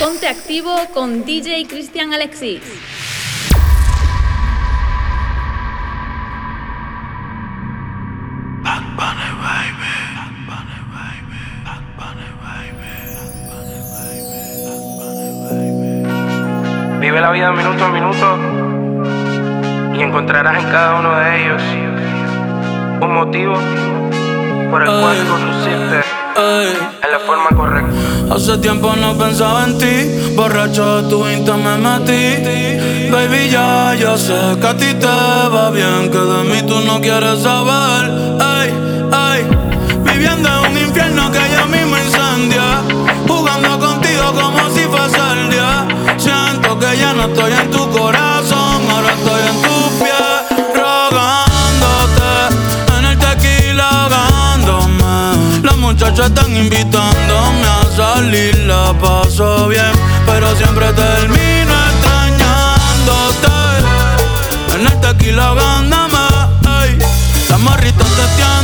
Ponte activo con DJ Cristian Alexis. Vive la vida minuto a minuto y encontrarás en cada uno de ellos un motivo por el cual conducirte en la forma correcta. Hace tiempo no pensaba en ti, borracho de tu insta me metí. Baby, ya, ya sé que a ti te va bien, que de mí tú no quieres saber. Ay, ay, viviendo en un infierno que ya mismo incendia. Jugando contigo como si fuese el día. Siento que ya no estoy en tu corazón, Muchachas están invitándome a salir, la paso bien, pero siempre termino extrañándote. En el tequila ahogándome, ey. Las morritas testeándome, ey.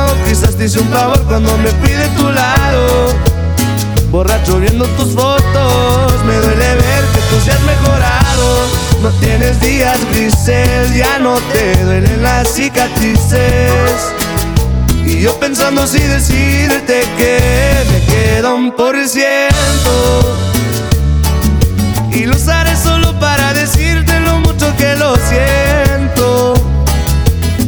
Quizás te hice un favor cuando me fui de tu lado. Borracho viendo tus fotos, me duele ver que tú seas mejorado. No tienes días grises, ya no te duelen las cicatrices. Y yo pensando si decirte que me queda un por ciento. Y lo usaré solo para decirte lo mucho que lo siento.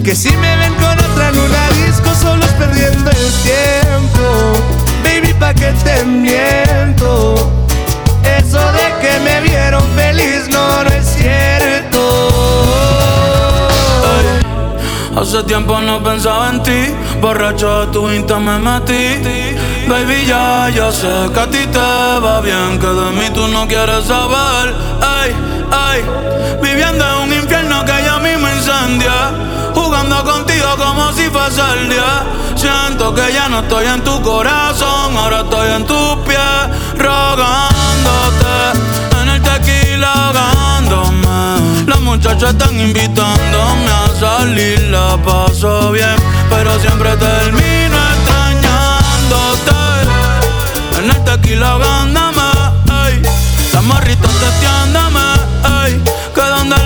Que si me ven con otra en disco solo es perdiendo el tiempo Baby, pa' que te miento Eso de que me vieron feliz no, no es cierto Hace tiempo no pensaba en ti, borracho de tu insta me metí. Baby, ya, ya sé que a ti te va bien, que de mí tú no quieres saber. Ay, ay, viviendo en un infierno que ya mismo incendia. Contigo como si fuese el día. Siento que ya no estoy en tu corazón, ahora estoy en tus pies, rogándote. En el tequila ahogándome. Las muchachas están invitándome a salir, la paso bien, pero siempre termino extrañándote. En el tequila ahogándome, ey. Las morritas testeándome, ey. Que donde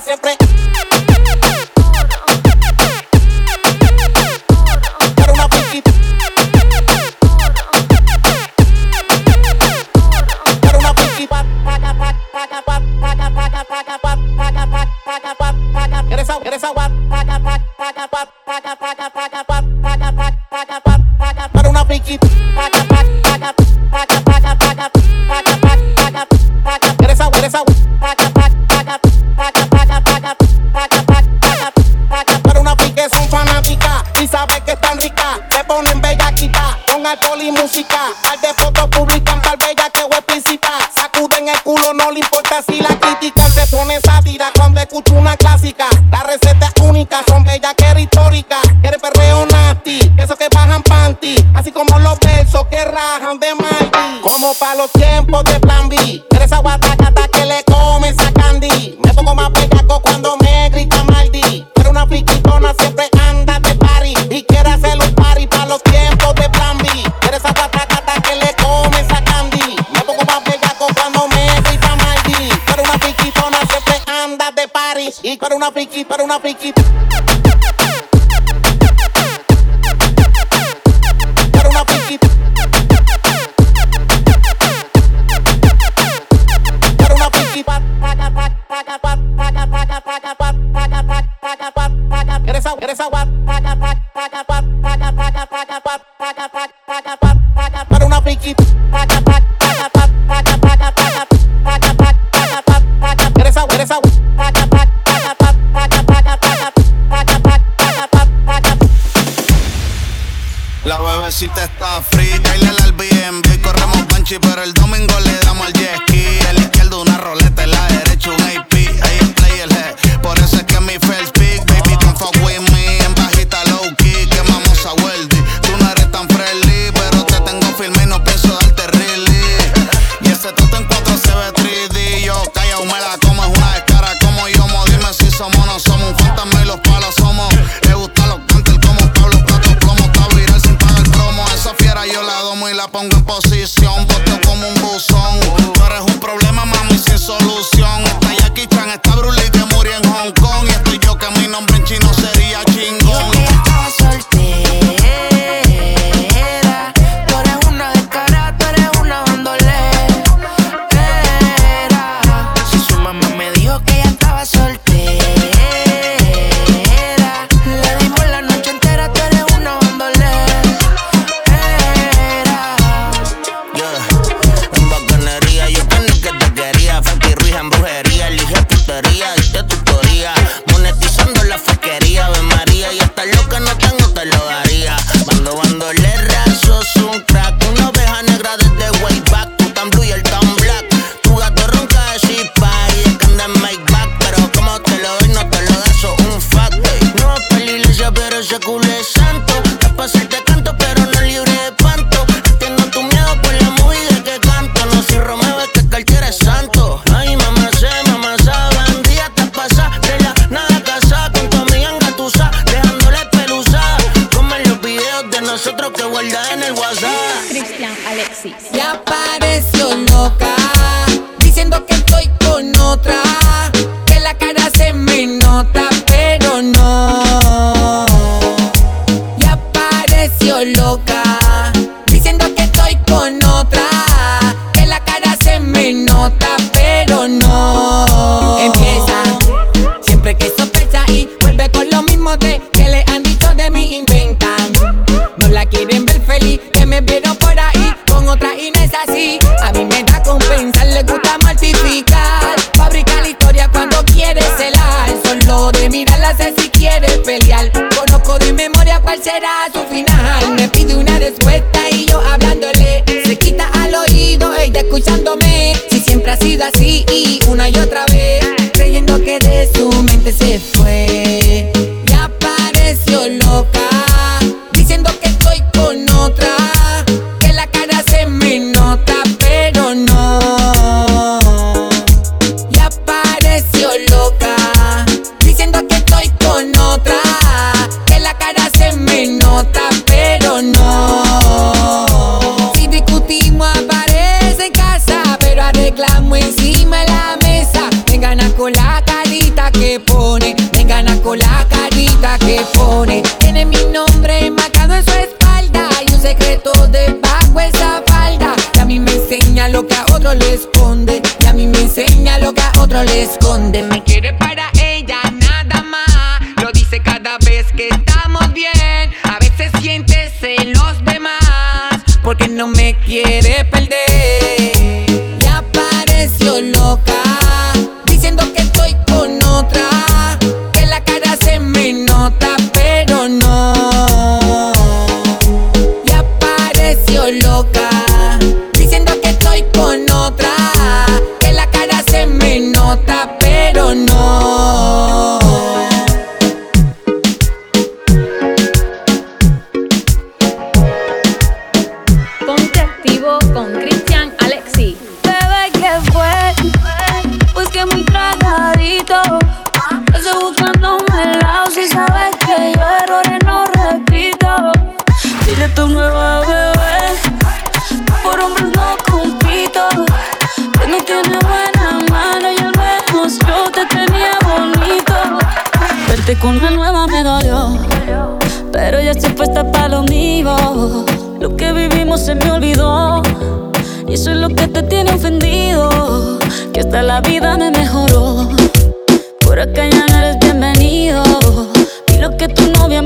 siempre plan B. Eres agua tacata que le comen a candy. Me pongo más bellaco cuando me grita Maldi. Pero una friquitona siempre anda de party. Y quiere hacer un party para los tiempos de plan B. Eres agua tacata que le comen a candy. Me pongo más bellaco cuando me grita Maldi. Pero una friquitona siempre anda de party. Y para una friquitona, para una friquitona.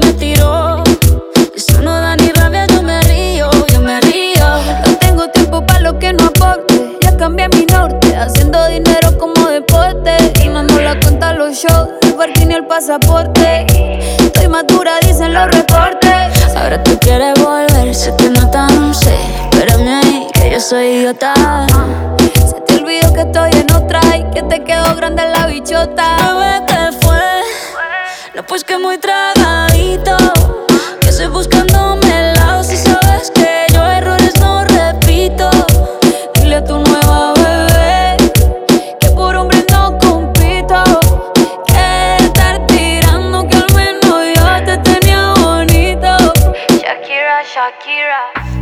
Me tiró, eso no da ni rabia, yo me río, yo me río. No tengo tiempo para lo que no aporte. Ya cambié mi norte, haciendo dinero como deporte. Y no nos la cuenta los shows, el parking y el pasaporte. Estoy madura, dicen los reportes. Ahora tú quieres volver, sé que no tan sé. Espérame ahí, que yo soy idiota. Se te olvidó que estoy en otra y que te quedó grande la bichota. Bebé, ¿qué fue? No, pues que muy tragadito.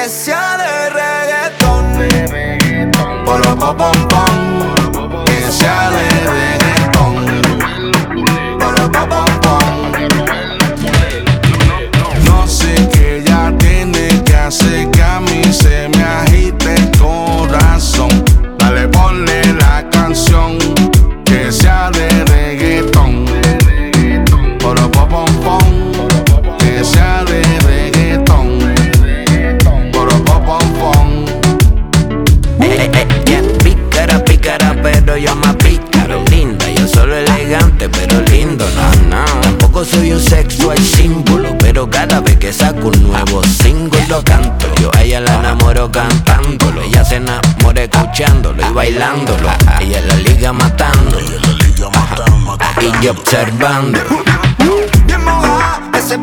Que sea de reggaetón. Polo, pom, cantándolo. Ella se enamora escuchándolo y bailándolo. Ella la liga matando. Y yo observando. Bien mojada, ese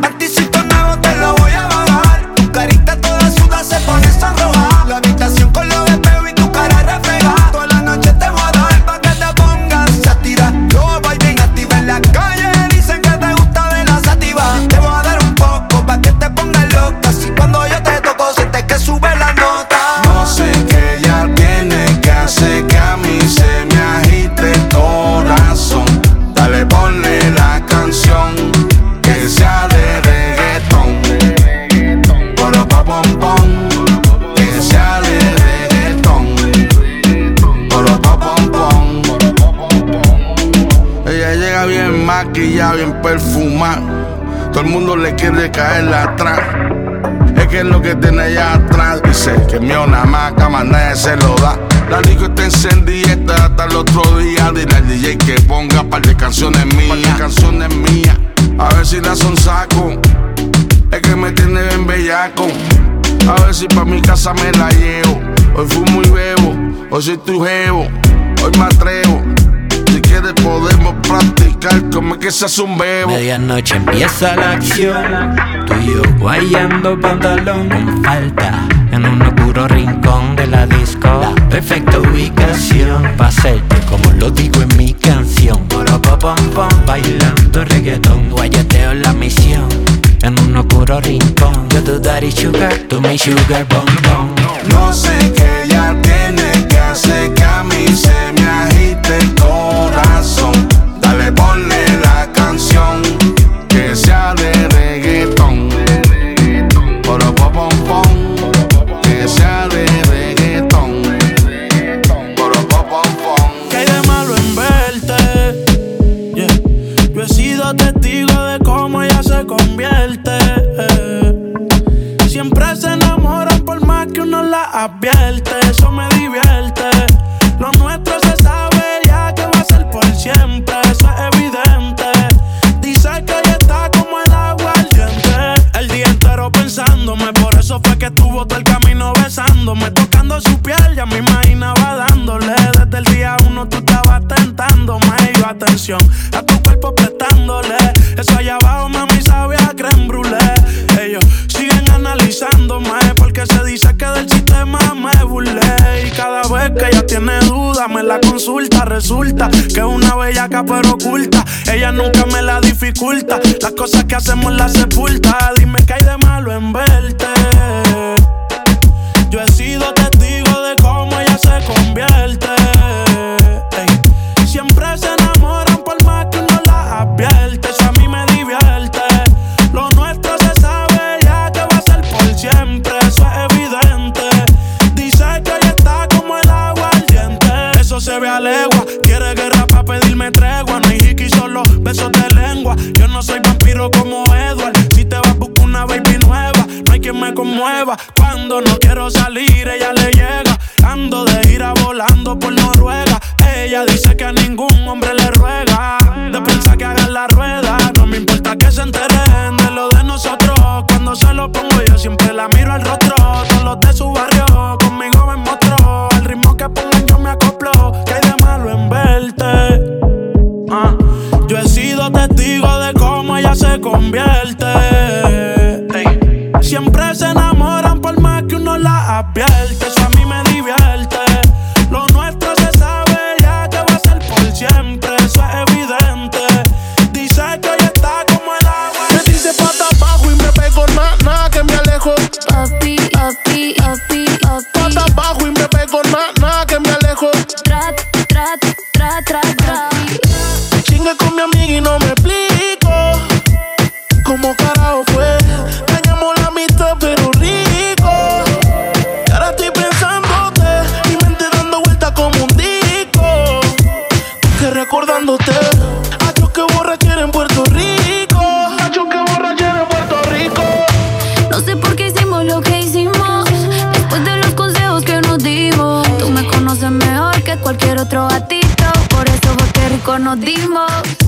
quiere caer atrás. Es que es lo que tiene allá atrás. Dice que mi una maca, más nadie se lo da. La disco está encendida está hasta el otro día. Dile al DJ que ponga par de canciones mías. canciones mías. A ver si la son saco. Es que me tiene bien bellaco. A ver si pa' mi casa me la llevo. Hoy fumo y bebo. Hoy soy tu jevo. Hoy me atrevo. Quieres podemos practicar como es que se hace un bebo. Medianoche empieza la acción. Tú y yo guayando pantalón con falta. En un oscuro rincón de la disco. La perfecta ubicación. Pa' hacerte como lo digo en mi canción. Poro, pom, pom, bailando reggaetón. Guayateo la misión. En un oscuro rincón. Yo tu daddy sugar, tú mi sugar bom bom. No sé qué ella tiene que hacer que a mí se eso me divierte. Lo nuestro se sabe ya que va a ser por siempre, eso es evidente. Dice que ella está como el agua al diente. El día entero pensándome, por eso fue que estuvo todo el camino besándome, tocando su piel, ya me imaginaba dándole. Desde el día uno tú estabas tentándome, y yo atención a tu cuerpo prestándole. Eso allá abajo, mami, sabe a creme brûlée. Ellos siguen analizándome, Y cada vez que ella tiene duda, me la consulta. Resulta que es una bellaca pero oculta. Ella nunca me la dificulta. Las cosas que hacemos las sepulta. Dime que hay de malo en verte.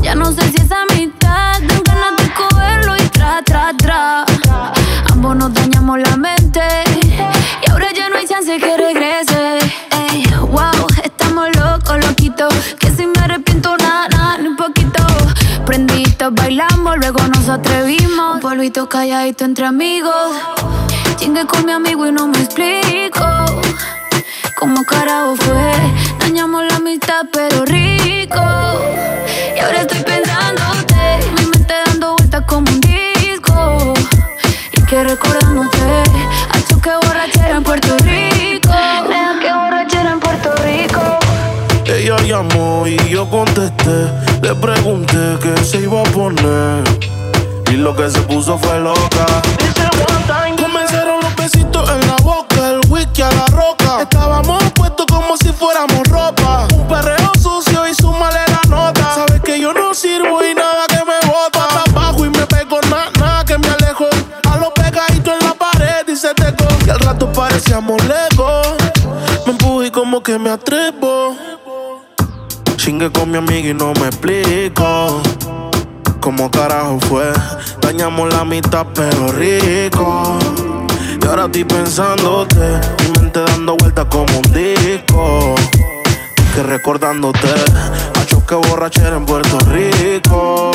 Ya no sé si es amistad. Dan ganas de cogerlo y tra, tra, tra. Ambos nos dañamos la mente. Y ahora ya no hay chance que regrese. Ey, wow, estamos locos, loquitos. Que si me arrepiento, nada, nada, ni un poquito. Prenditos, bailamos, luego nos atrevimos. Un polvito calladito entre amigos. Chingue con mi amigo y no me explico. ¿Cómo carajo fue? Dañamos la amistad, pero rico. Y ahora estoy pensándote. Mi mente dando vueltas como un disco. Y que recordándote. Hacho que borrachera en Puerto Rico. Nena, que borrachera en Puerto Rico. Ella llamó y yo contesté. Le pregunté qué se iba a poner. Y lo que se puso fue loca. Comenzaron los besitos en la boca, el whisky a la roca. Como si fuéramos ropa. Un perreo sucio y su la nota. Sabes que yo no sirvo y nada que me bota. Pata abajo y me pego nada, que me alejo. A lo pegadito en la pared y se teco. Y al rato parecíamos lejos. Me empujo como que me atrevo. Chingue con mi amiga y no me explico cómo carajo fue. Dañamos la mitad, pero rico. Y ahora estoy pensándote, mi mente dando vueltas como un disco. Que recordándote, a choque borrachera en Puerto Rico.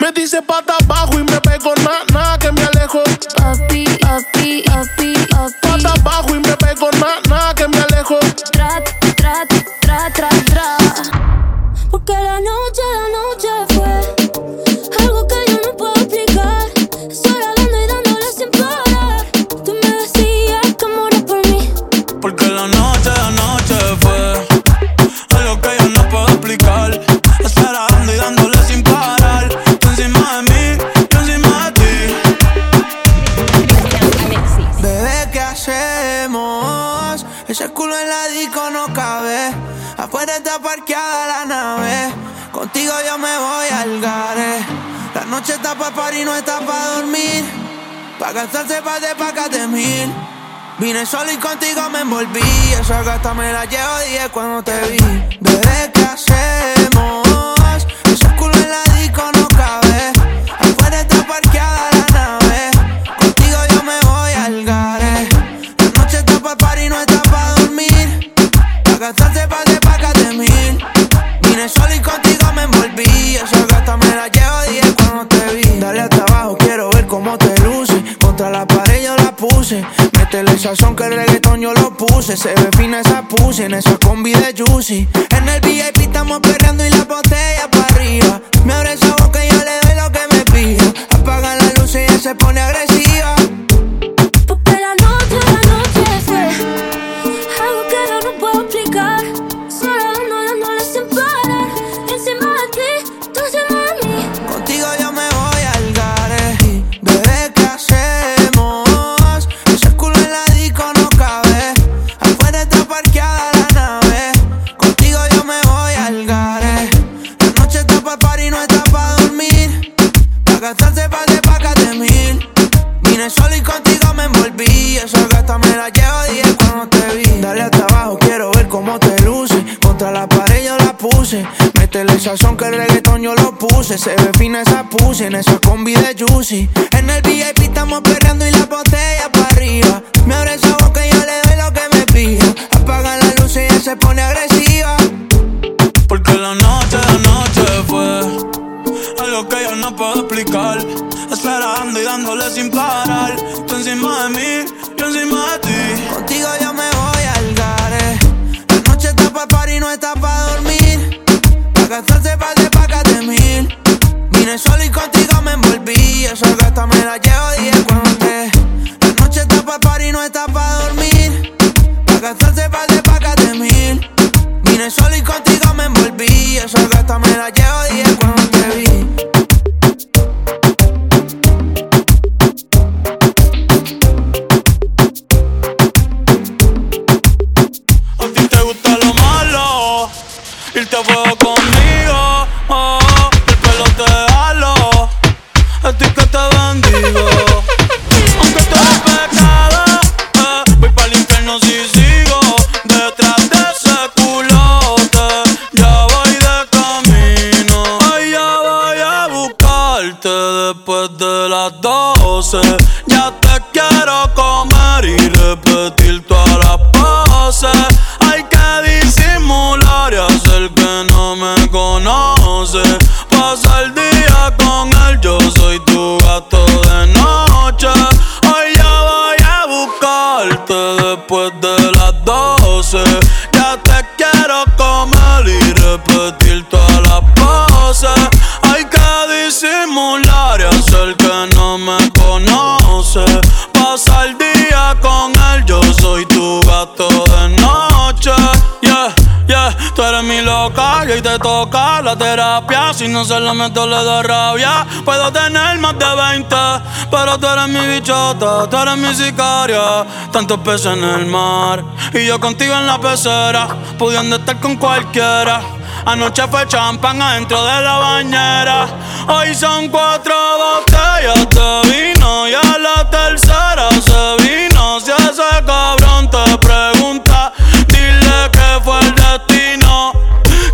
Me dice pata abajo y me pego nada, nada que me alejo. Papi, papi, papi, papi. Pata abajo y me pego nada, nada que me alejo. Tra, tra, tra, tra, tra. Porque la noche, la noche y no está pa' dormir. Pa' gastarse pa' de pacas de mil. Vine solo y contigo me envolví. Esa gata me la llevo 10 cuando te vi. Bebé, ¿qué hacemos? Sazón que el reggaetón yo lo puse. Se ve fina esa puse en esa combi de Juicy. En el VIP estamos perreando y la botella para arriba. Me abre esa boca y yo le doy lo que me pida. Apaga la luz y ella se pone agresiva. Contra la pared yo la puse. Métele el sazón que el reggaetón yo lo puse. Se ve fina esa puse en esa combi de Juicy. En el VIP estamos perreando y la botella para arriba. Me abre esa boca y yo le doy lo que me pida. Apaga la luz y ella se pone agresiva. Porque la noche, la noche fue algo que yo no puedo explicar. Esperando y dándole sin parar. Tú encima de mí, yo encima de ti. Contigo yo me noche está pa' par y no está pa' dormir. Pa' gastarse pa' de pacas de mil. Vine solo y contigo me envolví. Esa gata me la llevo 10 cuando te. La noche está pa' par y no está pa' dormir. Pa' gastarse pa' de pacas de mil. Vine solo y contigo me envolví. Esa gata me la llevo 10 cuando te vi. te puedo gone. Conoce. Pasa el día con él, yo soy tu gato de noche. Yeah, yeah, tú eres mi loca y te toca la terapia. Si no se la meto, le da rabia. Puedo tener más de 20, pero tú eres mi bichota, tú eres mi sicaria. Tantos peces en el mar y yo contigo en la pecera, pudiendo estar con cualquiera. Anoche fue champán adentro de la bañera. Hoy son cuatro botellas de vino y a la tercera se vino. Si ese cabrón te pregunta, dile que fue el destino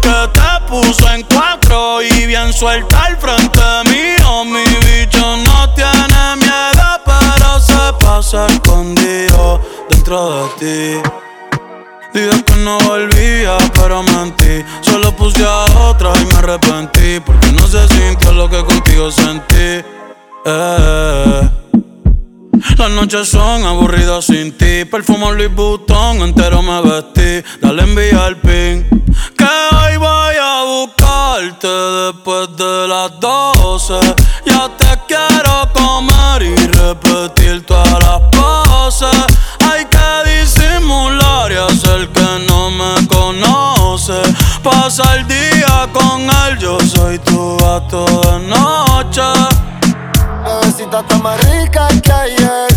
que te puso en cuatro y bien suelta al frente mío. Mi bicho no tiene miedo, pero se pasa escondido dentro de ti. Dije que no volvía, pero mentí. Solo puse a otra y me arrepentí. Porque no se sintió lo que contigo sentí. Eh. Las noches son aburridas sin ti. Perfumo Louis Vuitton, entero me vestí. Dale envía el pin. Que hoy voy a buscarte después de las 12. Ya te quiero comer y repetir todas las poses. Disimular y hacer que no me conoce. Pasa el día con él, yo soy tu gato de noche. Bebecita está más rica que ayer.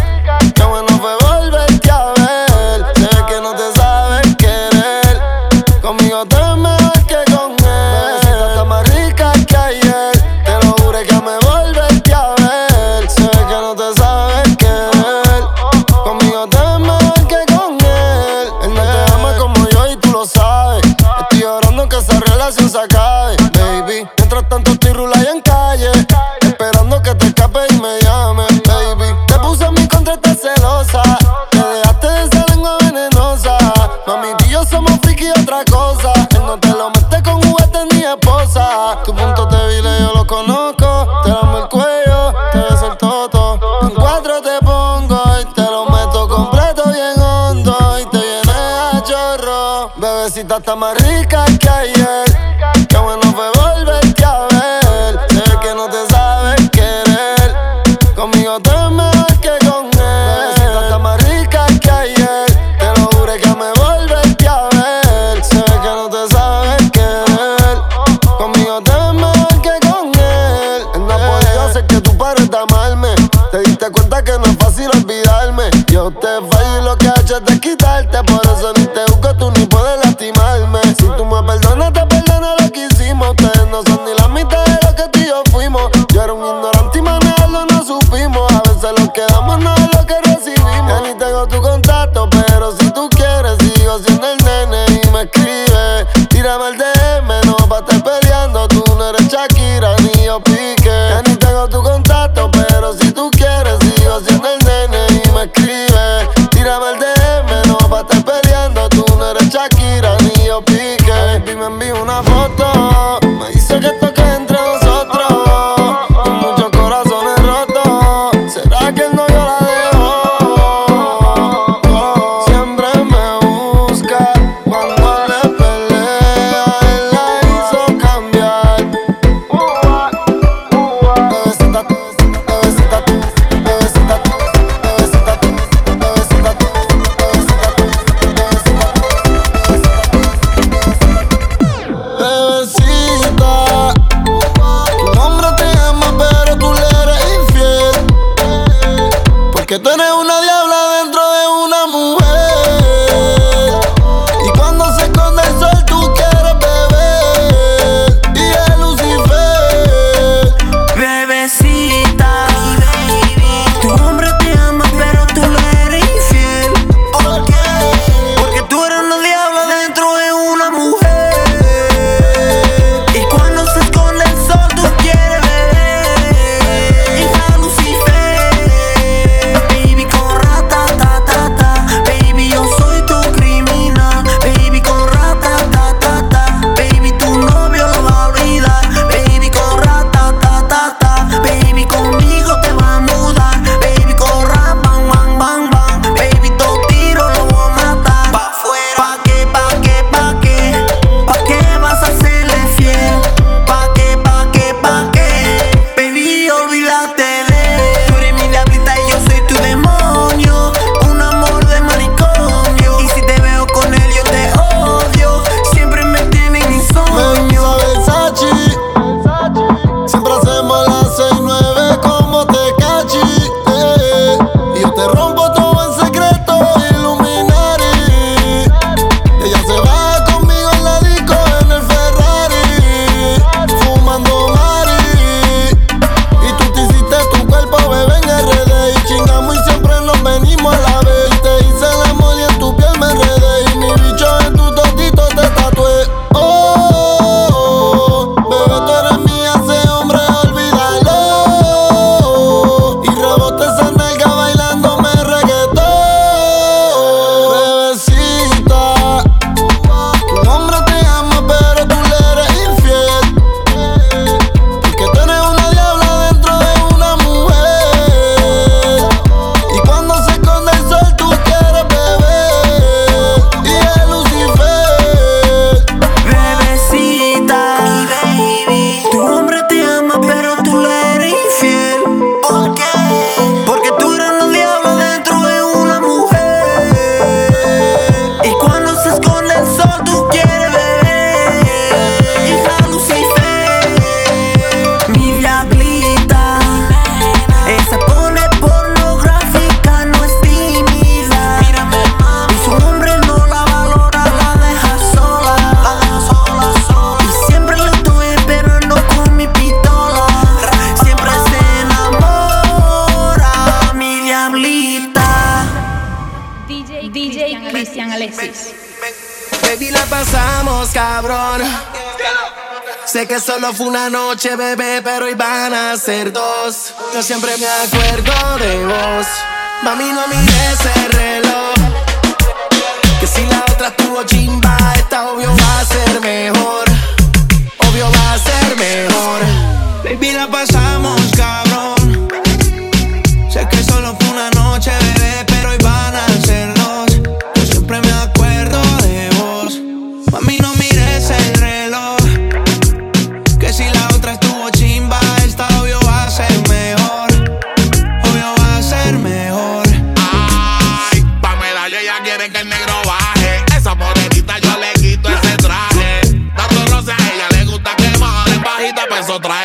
Estoy llorando que esa relación se acabe, baby. Mientras tanto estoy rula en calle, esperando que te escape y me llame, baby. Te puse en mi contra, estás celosa. Te dejaste de esa lengua venenosa. Mami, tú y yo somos friki y otra cosa. Él no te lo metes con juguetes ni esposa. Tu Всегда тамары, как я есть llama el DM, no pa' estar peleando. Tú no eres Shakira ni yo pique. Ya ni tengo tu contacto, pero si tú quieres, sigo siendo el nene y me escribe. Tírame el DM, no pa' estar peleando. Tú no eres Shakira ni yo pique. Y me envío una foto solo fue una noche, bebé, pero hoy van a ser dos. Yo siempre me acuerdo de vos. Mejor. Ay, pa' medalla ella quiere que el negro baje. Esa morenita yo le quito ese traje. Dando roce a ella le gusta que en bajita, pues eso trae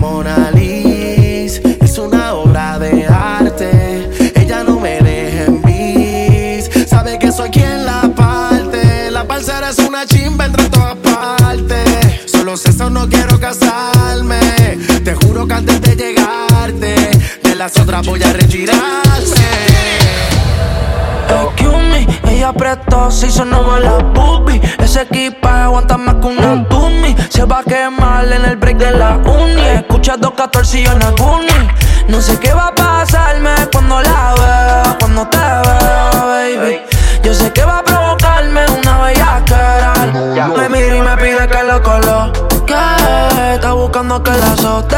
Mona Lisa, es una obra de arte. Ella no me deja en bis, sabe que soy quien la parte. La parcera es una chimba entre todas partes. Solo eso, no quiero casarme. Te juro que antes de llegarte, de las otras voy a retirarme. Ella apretó, se hizo nuevo la boobie Ese equipaje aguanta más que una Tumi Se va a quemar en el break de la uni Escucha 214 y yo. No sé qué va a pasarme cuando la vea Cuando te vea, baby Yo sé que va a provocarme una bellaquera Me mira y me pide que lo coloque Está buscando que la azote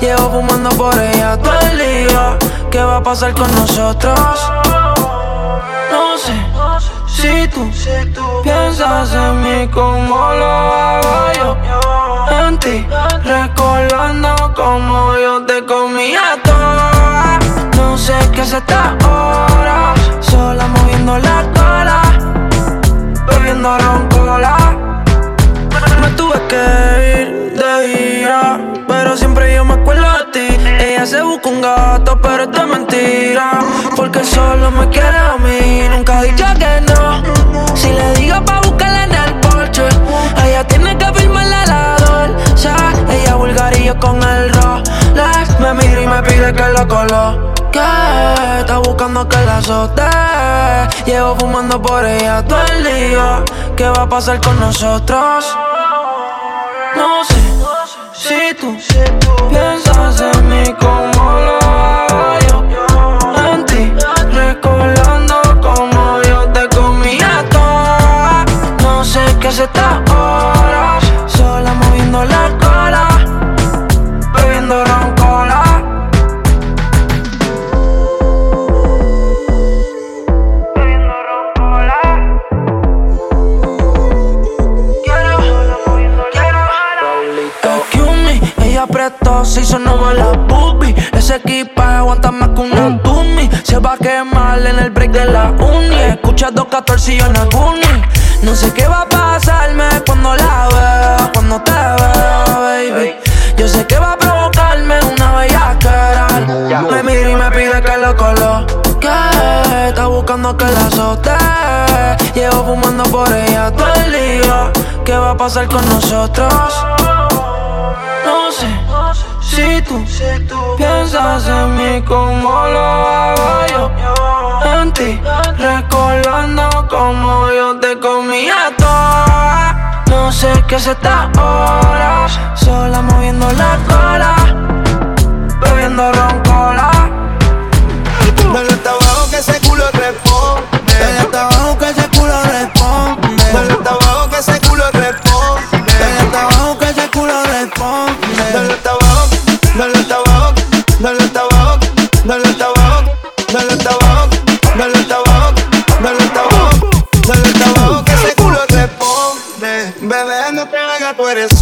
Llevo fumando por ella todo el día ¿Qué va a pasar con nosotros? No sé si tú piensas en mí como lo hago yo. En ti, recordando como yo te comía toda. No sé qué es esta hora, sola moviendo la cola, bebiendo roncola. Me tuve que ir de gira, pero siempre yo me acuerdo de ti. Ella se busca un gato, pero es mentira. Porque solo me quiere a mí, nunca dicho que no. Si le digo pa' buscarla en el porche, ella tiene que con el Rolex. Me mira y me pide que lo coloque. Está buscando que la azote. Llevo fumando por ella todo el día. ¿Qué va a pasar con nosotros? No sé si tú piensas en mí como lo hago. En ti, recordando como yo te comía toda. No sé qué es esta hora, sola moviendo la la. Ese equipaje aguanta más que una dummy. Se va a quemar en el break de la uni. Escucha 214 y yo No sé qué va a pasarme cuando la veo, cuando te veo, baby. Yo sé que va a provocarme una bellaquera. Me mira y me pide que lo coloque. Está buscando que la azote. Llevo fumando por ella todo el día. ¿Qué va a pasar con nosotros? No sé. Si tú, si tú piensas en mí como lo hago yo, en ti, recordando como yo te comía toda. No sé qué se está ahora, sola moviendo la cola, bebiendo ron Dale el tabaco, dale el tabaco, dale el tabaco que ese culo te pone. Bebé, no te hagas, tú eres.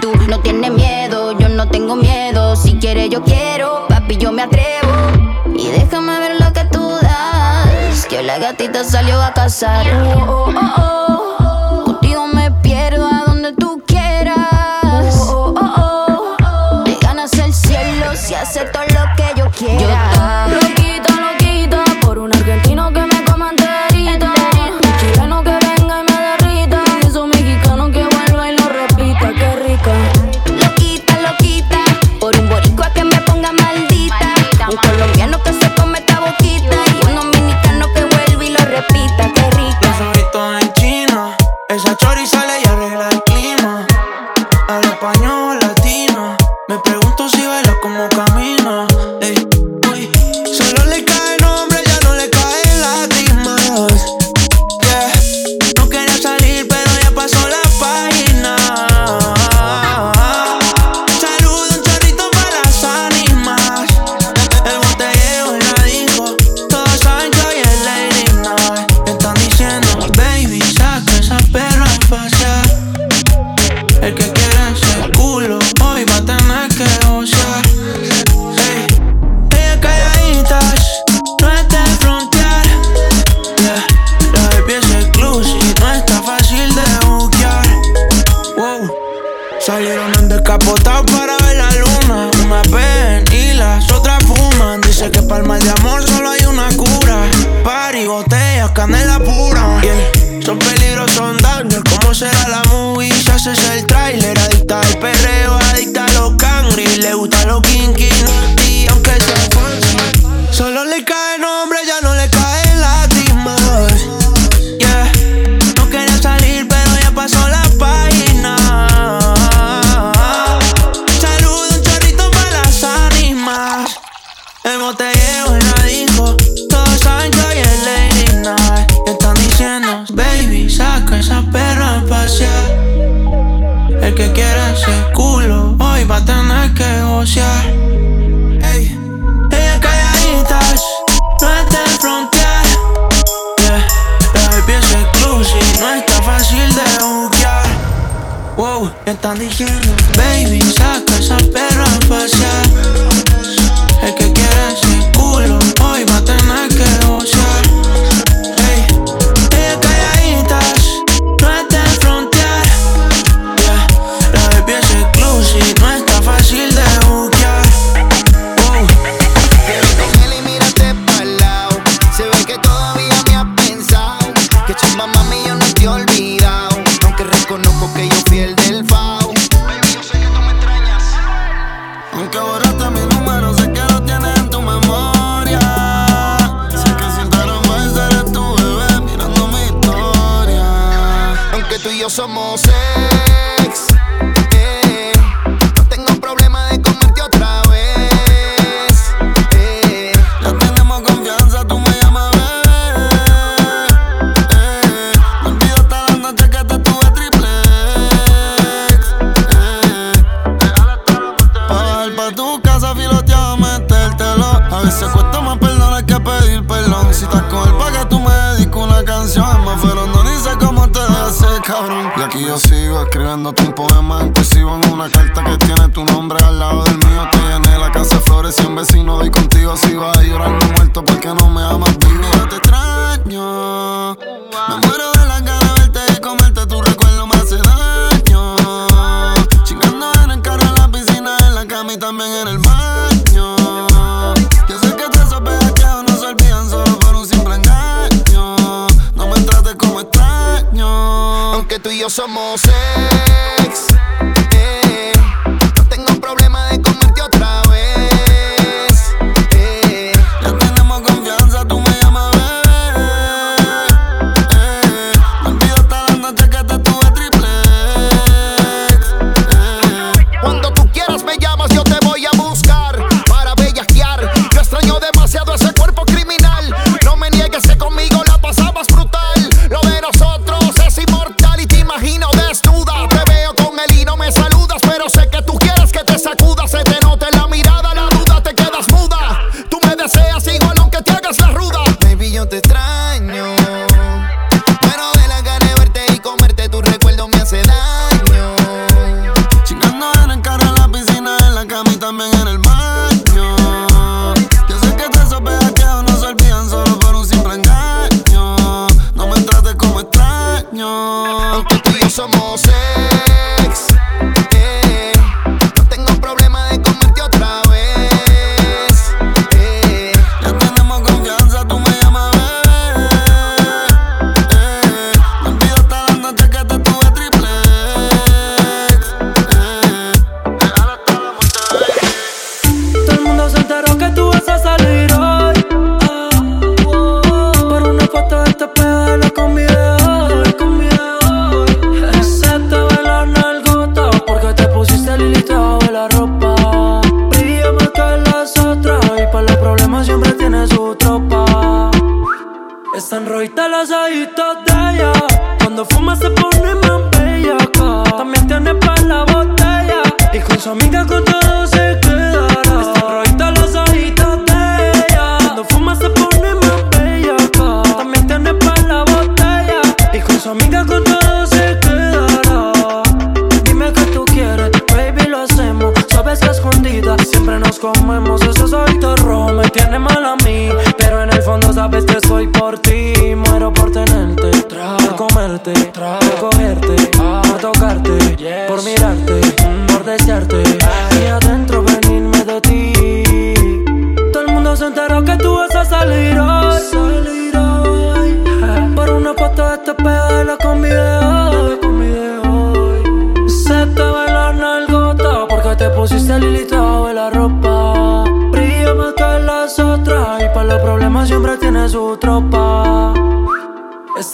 Tú no tienes miedo, yo no tengo miedo. Si quieres, yo quiero, papi, yo me atrevo. Y déjame ver lo que tú das, que la gatita salió a cazar. Oh, oh, oh, oh, oh. Contigo me pierdo a donde tú quieras. Oh, Te ganas el cielo si haces todo lo que yo quiera. Yo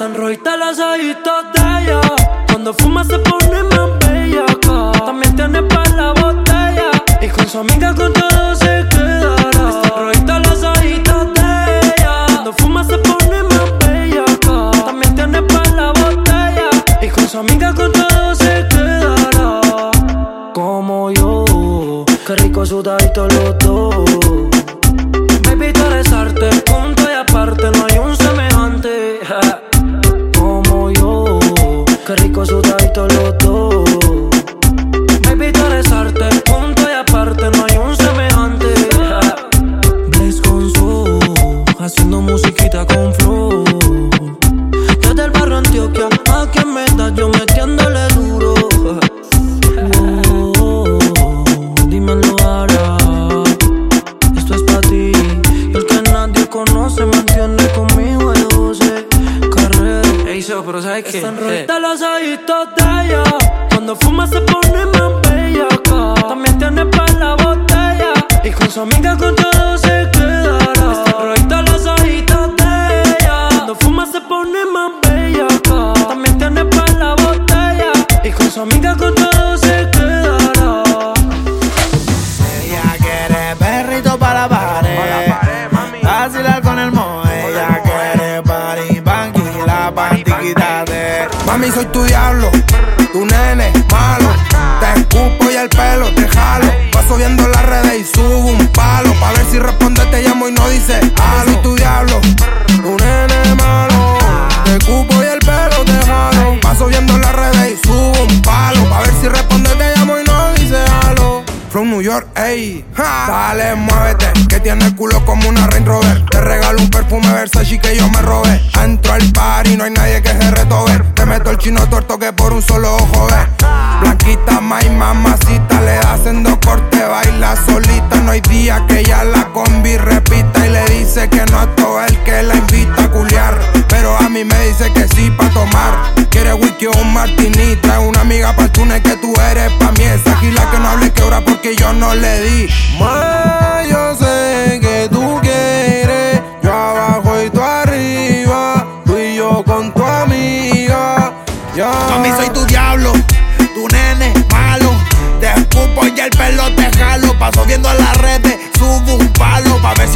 San Roy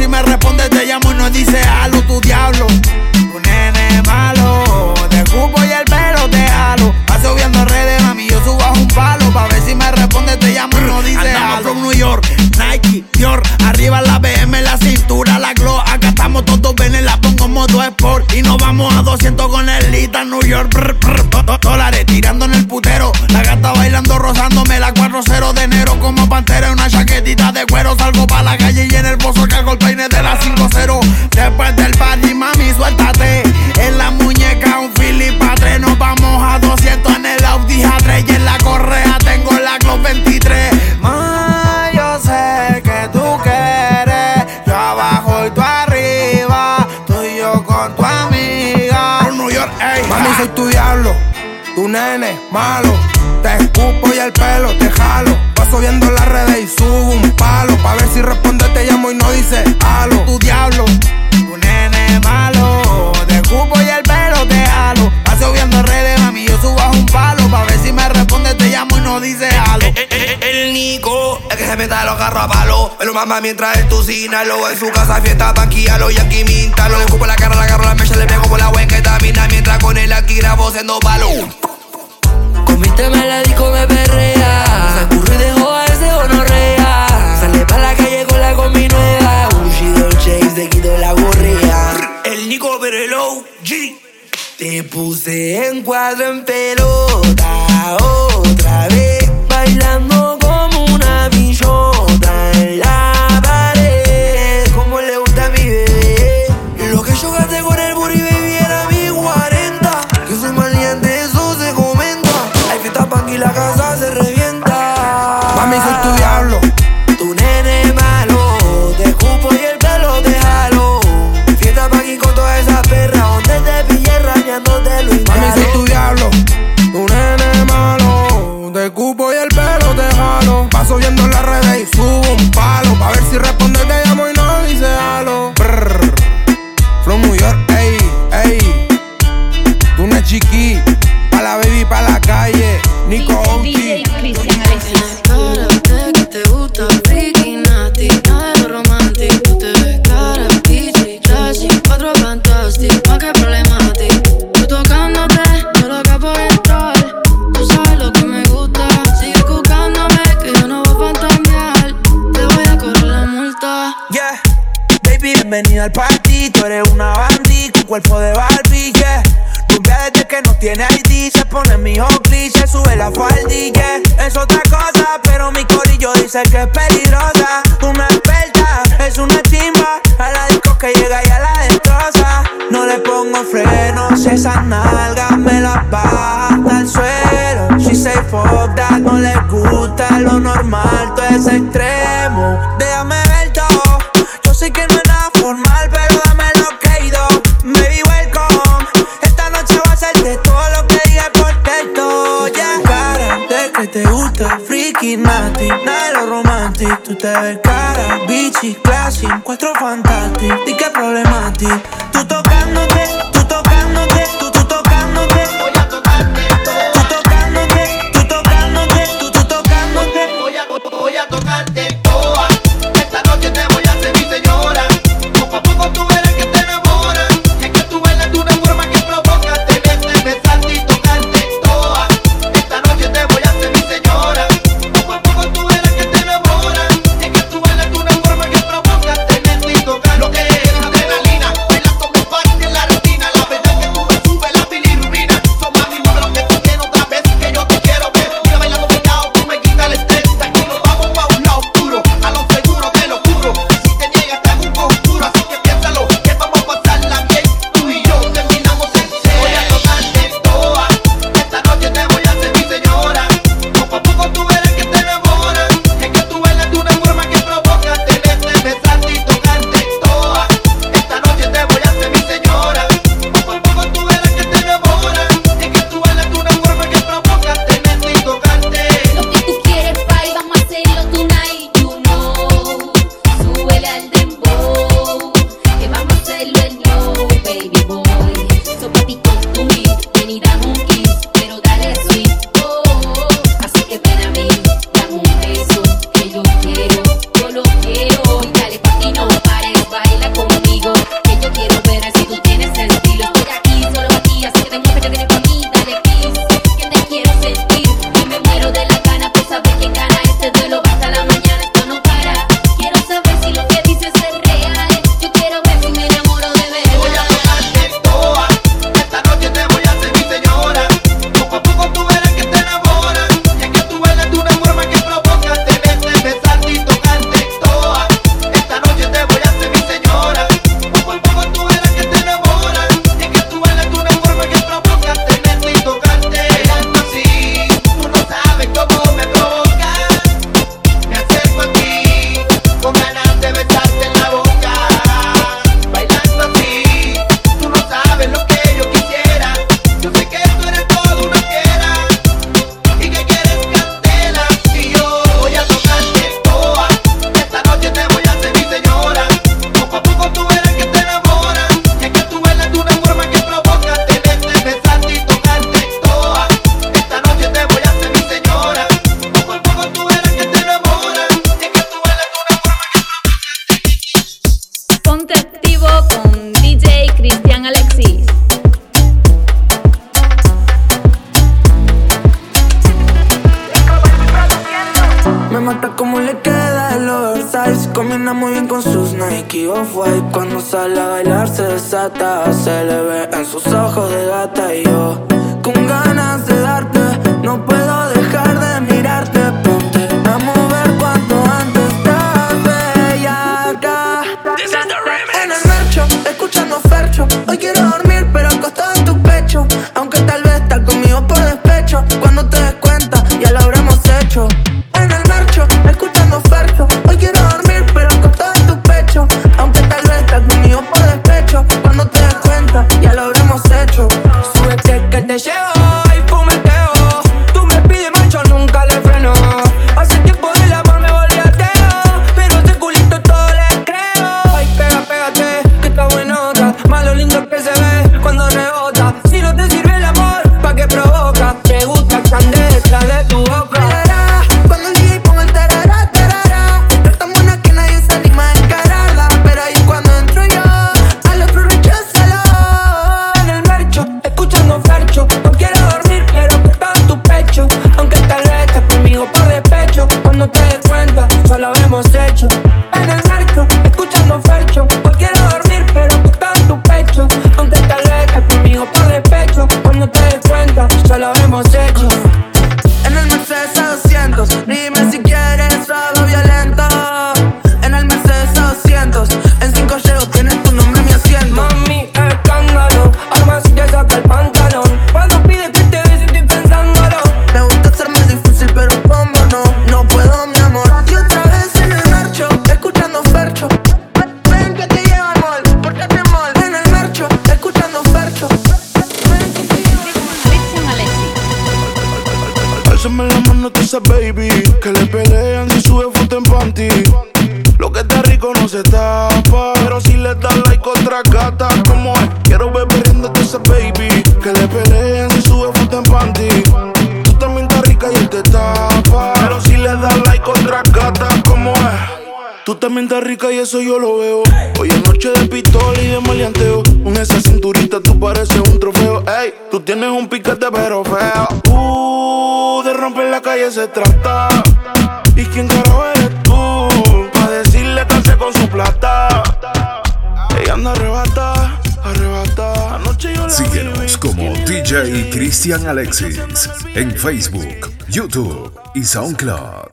Si me responde te llamo y no dice algo. mamá mientras en tu Sinaloa En su casa fiesta, banquíalo y aquí mintalo. Le escupo la cara, la agarro la mecha, le pego por la hueca mina Mientras con el Akira vocendo palo. Comiste me la disco, me perrea. Sacurro y dejó a ese honorrea Sale pa' la calle con la combi nueva. Gucci, Dolce y se quitó la gorrea. El Nico pero el OG Te puse en cuadro en pelota. Oh, Alexis en Facebook, YouTube y SoundCloud.